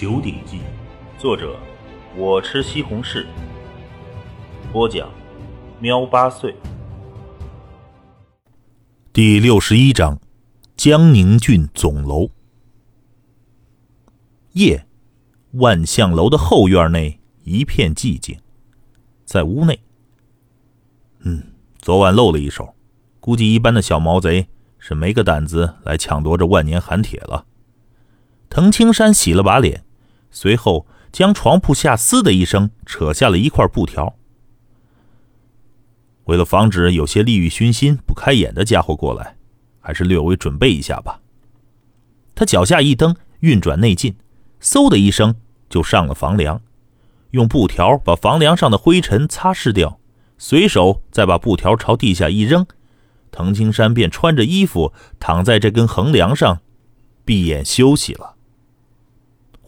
九鼎记》，作者我吃西红柿，播讲喵八岁。第六十一章：江宁郡总楼。夜，万象楼的后院内一片寂静，在屋内，嗯，昨晚露了一手，估计一般的小毛贼是没个胆子来抢夺这万年寒铁了。滕青山洗了把脸。随后，将床铺下“嘶”的一声扯下了一块布条。为了防止有些利欲熏心、不开眼的家伙过来，还是略微准备一下吧。他脚下一蹬，运转内劲，嗖的一声就上了房梁，用布条把房梁上的灰尘擦拭掉，随手再把布条朝地下一扔，滕青山便穿着衣服躺在这根横梁上，闭眼休息了。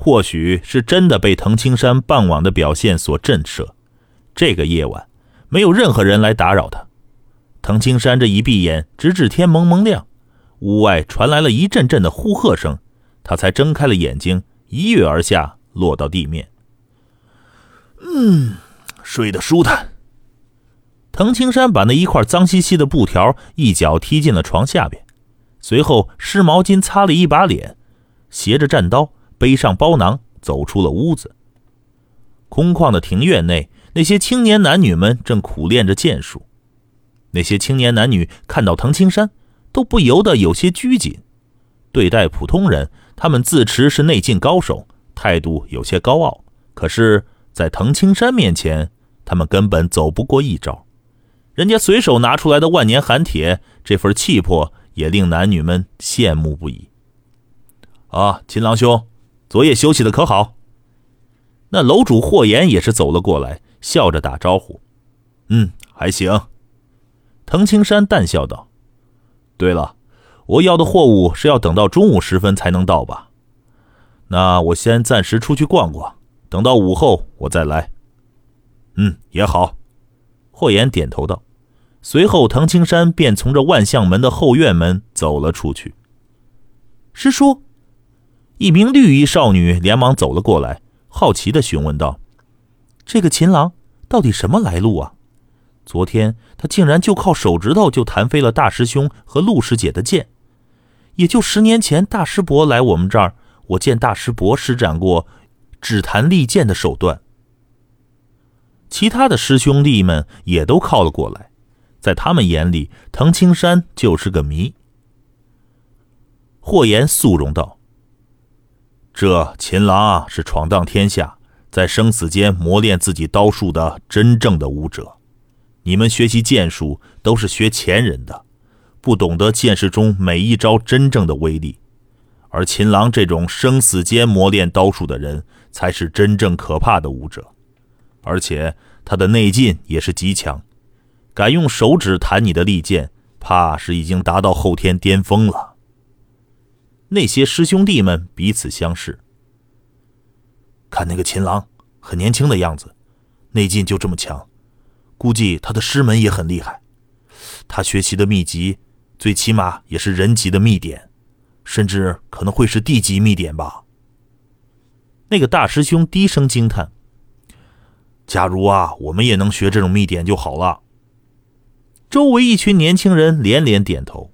或许是真的被藤青山傍晚的表现所震慑，这个夜晚没有任何人来打扰他。藤青山这一闭眼，直至天蒙蒙亮，屋外传来了一阵阵的呼喝声，他才睁开了眼睛，一跃而下，落到地面。嗯，睡得舒坦。藤青山把那一块脏兮兮的布条一脚踢进了床下边，随后湿毛巾擦了一把脸，携着战刀。背上包囊，走出了屋子。空旷的庭院内，那些青年男女们正苦练着剑术。那些青年男女看到藤青山，都不由得有些拘谨。对待普通人，他们自持是内劲高手，态度有些高傲；可是，在藤青山面前，他们根本走不过一招。人家随手拿出来的万年寒铁，这份气魄也令男女们羡慕不已。啊，秦郎兄！昨夜休息的可好？那楼主霍言也是走了过来，笑着打招呼：“嗯，还行。”滕青山淡笑道：“对了，我要的货物是要等到中午时分才能到吧？那我先暂时出去逛逛，等到午后我再来。”“嗯，也好。”霍言点头道。随后，滕青山便从这万象门的后院门走了出去。师叔。一名绿衣少女连忙走了过来，好奇的询问道：“这个秦郎到底什么来路啊？昨天他竟然就靠手指头就弹飞了大师兄和陆师姐的剑。也就十年前大师伯来我们这儿，我见大师伯施展过指弹利剑的手段。其他的师兄弟们也都靠了过来，在他们眼里，藤青山就是个谜。”霍言肃容道。这秦郎是闯荡天下，在生死间磨练自己刀术的真正的武者。你们学习剑术都是学前人的，不懂得剑士中每一招真正的威力。而秦郎这种生死间磨练刀术的人，才是真正可怕的武者。而且他的内劲也是极强，敢用手指弹你的利剑，怕是已经达到后天巅峰了。那些师兄弟们彼此相视，看那个秦郎很年轻的样子，内劲就这么强，估计他的师门也很厉害。他学习的秘籍，最起码也是人级的秘典，甚至可能会是地级秘典吧。那个大师兄低声惊叹：“假如啊，我们也能学这种秘典就好了。”周围一群年轻人连连点头。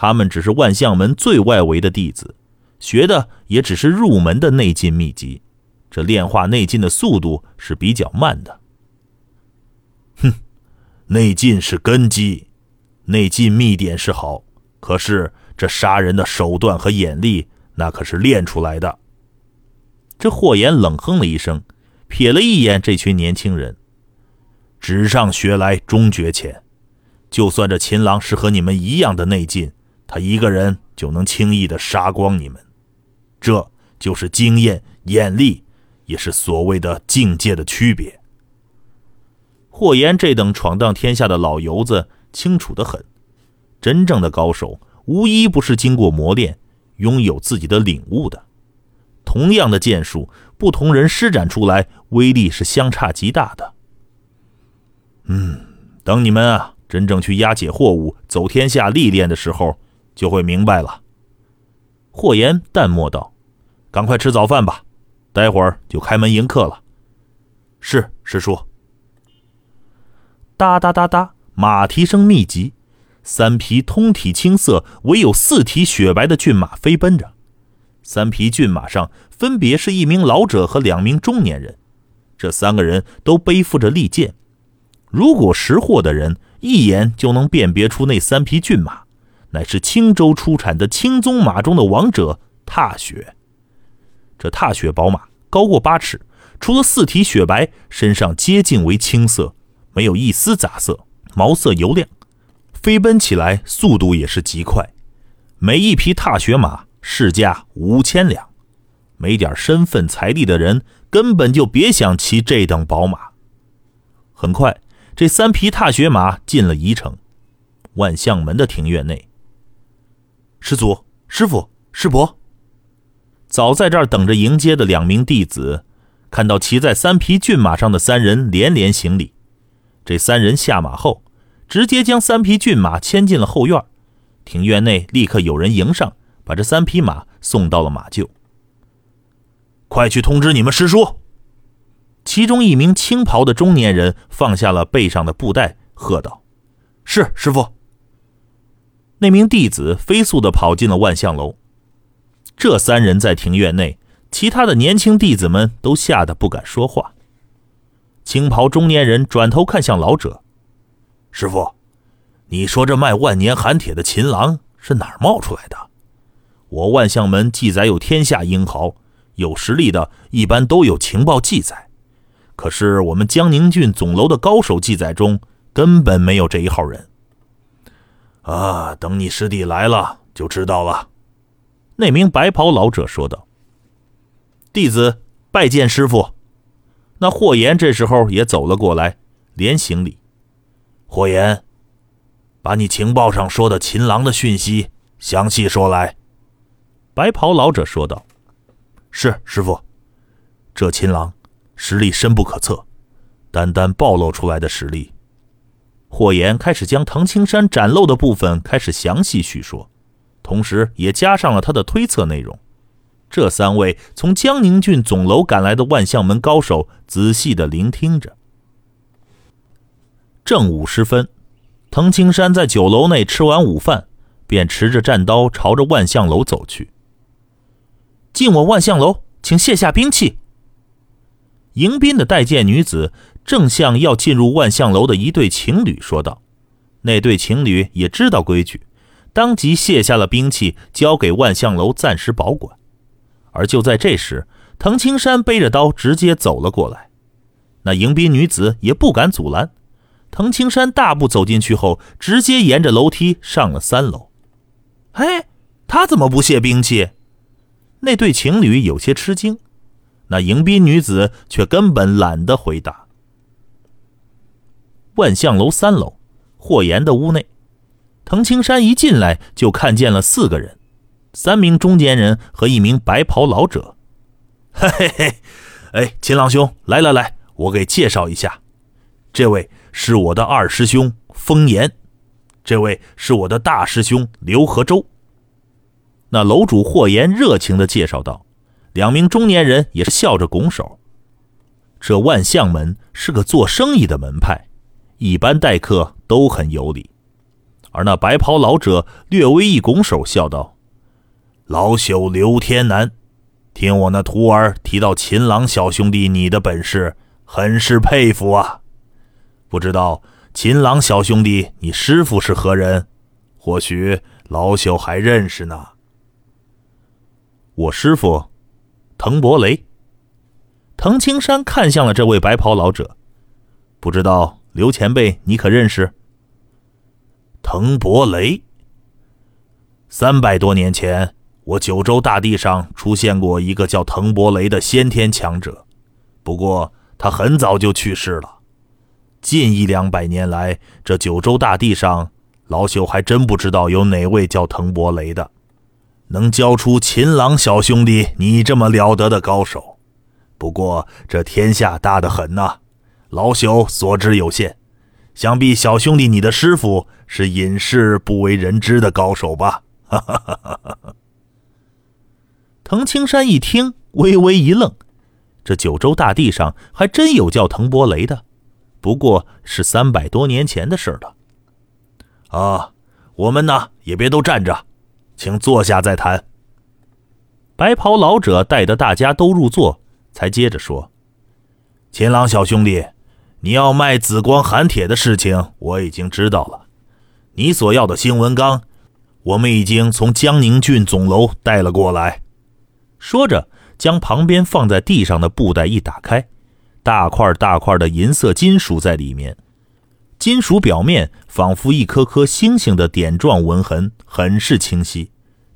他们只是万象门最外围的弟子，学的也只是入门的内劲秘籍，这炼化内劲的速度是比较慢的。哼，内劲是根基，内劲秘典是好，可是这杀人的手段和眼力，那可是练出来的。这霍言冷哼了一声，瞥了一眼这群年轻人，纸上学来终觉浅，就算这秦郎是和你们一样的内劲。他一个人就能轻易的杀光你们，这就是经验、眼力，也是所谓的境界的区别。霍言这等闯荡天下的老油子清楚的很，真正的高手无一不是经过磨练，拥有自己的领悟的。同样的剑术，不同人施展出来，威力是相差极大的。嗯，等你们啊，真正去押解货物、走天下历练的时候。就会明白了。霍言淡漠道：“赶快吃早饭吧，待会儿就开门迎客了。是师叔。哒哒哒哒，马蹄声密集，三匹通体青色、唯有四蹄雪白的骏马飞奔着。三匹骏马上分别是一名老者和两名中年人，这三个人都背负着利剑。如果识货的人一眼就能辨别出那三匹骏马，乃是青州出产的青鬃马中的王者踏雪。这踏雪宝马高过八尺，除了四蹄雪白，身上接近为青色，没有一丝杂色，毛色油亮，飞奔起来速度也是极快。每一匹踏雪马市价五千两，没点身份财力的人根本就别想骑这等宝马。很快。这三匹踏雪马进了宜城，万象门的庭院内。师祖、师傅、师伯，早在这儿等着迎接的两名弟子，看到骑在三匹骏马上的三人，连连行礼。这三人下马后，直接将三匹骏马牵进了后院。庭院内立刻有人迎上，把这三匹马送到了马厩。快去通知你们师叔。其中一名青袍的中年人放下了背上的布袋，喝道：“是师傅。”那名弟子飞速地跑进了万象楼。这三人在庭院内，其他的年轻弟子们都吓得不敢说话。青袍中年人转头看向老者：“师傅，你说这卖万年寒铁的秦郎是哪儿冒出来的？我万象门记载有天下英豪，有实力的，一般都有情报记载。”可是我们江宁郡总楼的高手记载中根本没有这一号人。啊，等你师弟来了就知道了。”那名白袍老者说道。“弟子拜见师傅。”那霍炎这时候也走了过来，连行礼。霍炎，把你情报上说的秦郎的讯息详细说来。”白袍老者说道。“是师傅，这秦郎。”实力深不可测，单单暴露出来的实力，霍言开始将藤青山展露的部分开始详细叙说，同时也加上了他的推测内容。这三位从江宁郡总楼赶来的万象门高手仔细的聆听着。正午时分，藤青山在酒楼内吃完午饭，便持着战刀朝着万象楼走去。进我万象楼，请卸下兵器。迎宾的待见女子正向要进入万象楼的一对情侣说道：“那对情侣也知道规矩，当即卸下了兵器，交给万象楼暂时保管。而就在这时，藤青山背着刀直接走了过来，那迎宾女子也不敢阻拦。藤青山大步走进去后，直接沿着楼梯上了三楼。哎，他怎么不卸兵器？那对情侣有些吃惊。那迎宾女子却根本懒得回答。万象楼三楼，霍岩的屋内，藤青山一进来就看见了四个人，三名中年人和一名白袍老者。嘿嘿嘿，哎，秦郎兄，来来来，我给介绍一下，这位是我的二师兄风岩，这位是我的大师兄刘和洲。那楼主霍言热情的介绍道。两名中年人也是笑着拱手。这万象门是个做生意的门派，一般待客都很有礼。而那白袍老者略微一拱手，笑道：“老朽刘天南，听我那徒儿提到秦郎小兄弟你的本事，很是佩服啊。不知道秦郎小兄弟你师傅是何人？或许老朽还认识呢。我师傅。”滕伯雷，滕青山看向了这位白袍老者，不知道刘前辈你可认识？滕伯雷。三百多年前，我九州大地上出现过一个叫滕伯雷的先天强者，不过他很早就去世了。近一两百年来，这九州大地上，老朽还真不知道有哪位叫滕伯雷的。能教出秦朗小兄弟你这么了得的高手，不过这天下大得很呐，老朽所知有限，想必小兄弟你的师傅是隐世不为人知的高手吧？哈哈哈哈哈！藤青山一听，微微一愣，这九州大地上还真有叫滕伯雷的，不过是三百多年前的事了。啊，我们呢也别都站着，请坐下再谈。白袍老者带得大家都入座，才接着说：“秦朗小兄弟，你要卖紫光寒铁的事情我已经知道了。你所要的星文钢，我们已经从江宁郡总楼带了过来。”说着。将旁边放在地上的布袋一打开，大块大块的银色金属在里面，金属表面仿佛一颗颗星星的点状纹痕，很是清晰，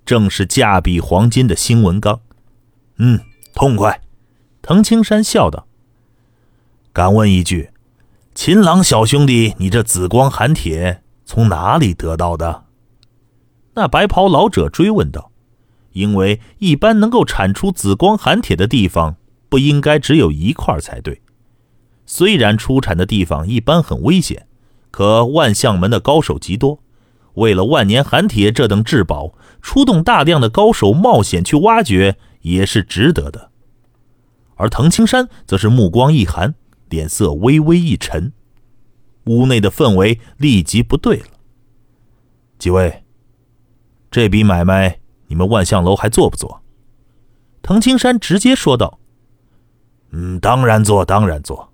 正是价比黄金的星纹钢。嗯，痛快。藤青山笑道：“敢问一句，秦朗小兄弟，你这紫光寒铁从哪里得到的？”那白袍老者追问道。因为一般能够产出紫光寒铁的地方，不应该只有一块才对。虽然出产的地方一般很危险，可万象门的高手极多，为了万年寒铁这等至宝，出动大量的高手冒险去挖掘也是值得的。而藤青山则是目光一寒，脸色微微一沉，屋内的氛围立即不对了。几位，这笔买卖。你们万象楼还做不做？藤青山直接说道：“嗯，当然做，当然做。”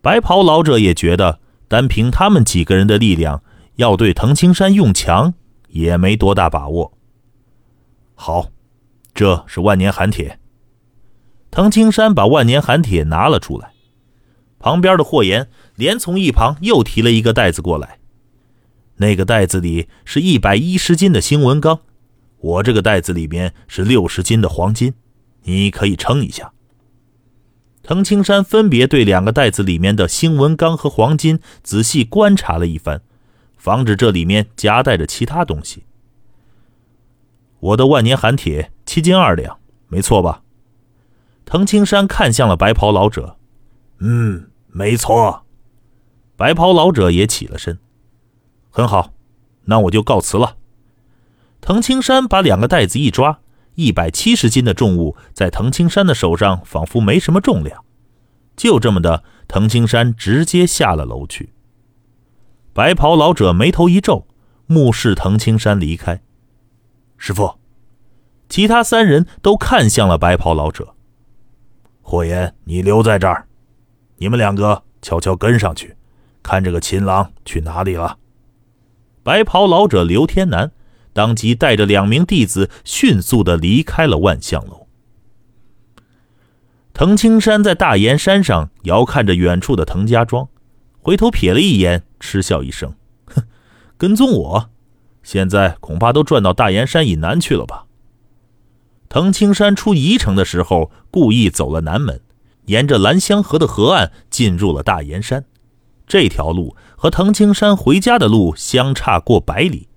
白袍老者也觉得，单凭他们几个人的力量，要对藤青山用强也没多大把握。好，这是万年寒铁。藤青山把万年寒铁拿了出来，旁边的霍言连从一旁又提了一个袋子过来，那个袋子里是一百一十斤的星纹钢。我这个袋子里面是六十斤的黄金，你可以称一下。藤青山分别对两个袋子里面的星纹钢和黄金仔细观察了一番，防止这里面夹带着其他东西。我的万年寒铁七斤二两，没错吧？藤青山看向了白袍老者，嗯，没错。白袍老者也起了身，很好，那我就告辞了。藤青山把两个袋子一抓，一百七十斤的重物在藤青山的手上仿佛没什么重量，就这么的，藤青山直接下了楼去。白袍老者眉头一皱，目视藤青山离开。师傅，其他三人都看向了白袍老者。霍言，你留在这儿，你们两个悄悄跟上去，看这个秦郎去哪里了。白袍老者刘天南。当即带着两名弟子迅速的离开了万象楼。藤青山在大岩山上遥看着远处的藤家庄，回头瞥了一眼，嗤笑一声：“哼，跟踪我，现在恐怕都转到大岩山以南去了吧？”藤青山出宜城的时候，故意走了南门，沿着兰香河的河岸进入了大岩山。这条路和藤青山回家的路相差过百里。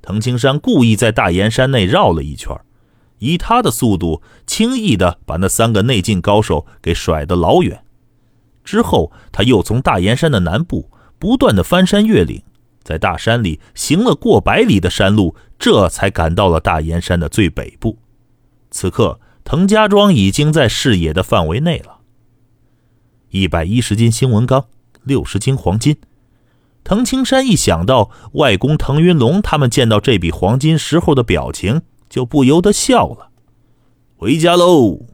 藤青山故意在大岩山内绕了一圈，以他的速度，轻易的把那三个内劲高手给甩得老远。之后，他又从大岩山的南部不断的翻山越岭，在大山里行了过百里的山路，这才赶到了大岩山的最北部。此刻，滕家庄已经在视野的范围内了。一百一十斤新闻钢，六十斤黄金。滕青山一想到外公滕云龙他们见到这笔黄金时候的表情，就不由得笑了。回家喽！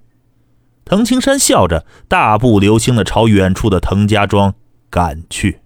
滕青山笑着，大步流星地朝远处的滕家庄赶去。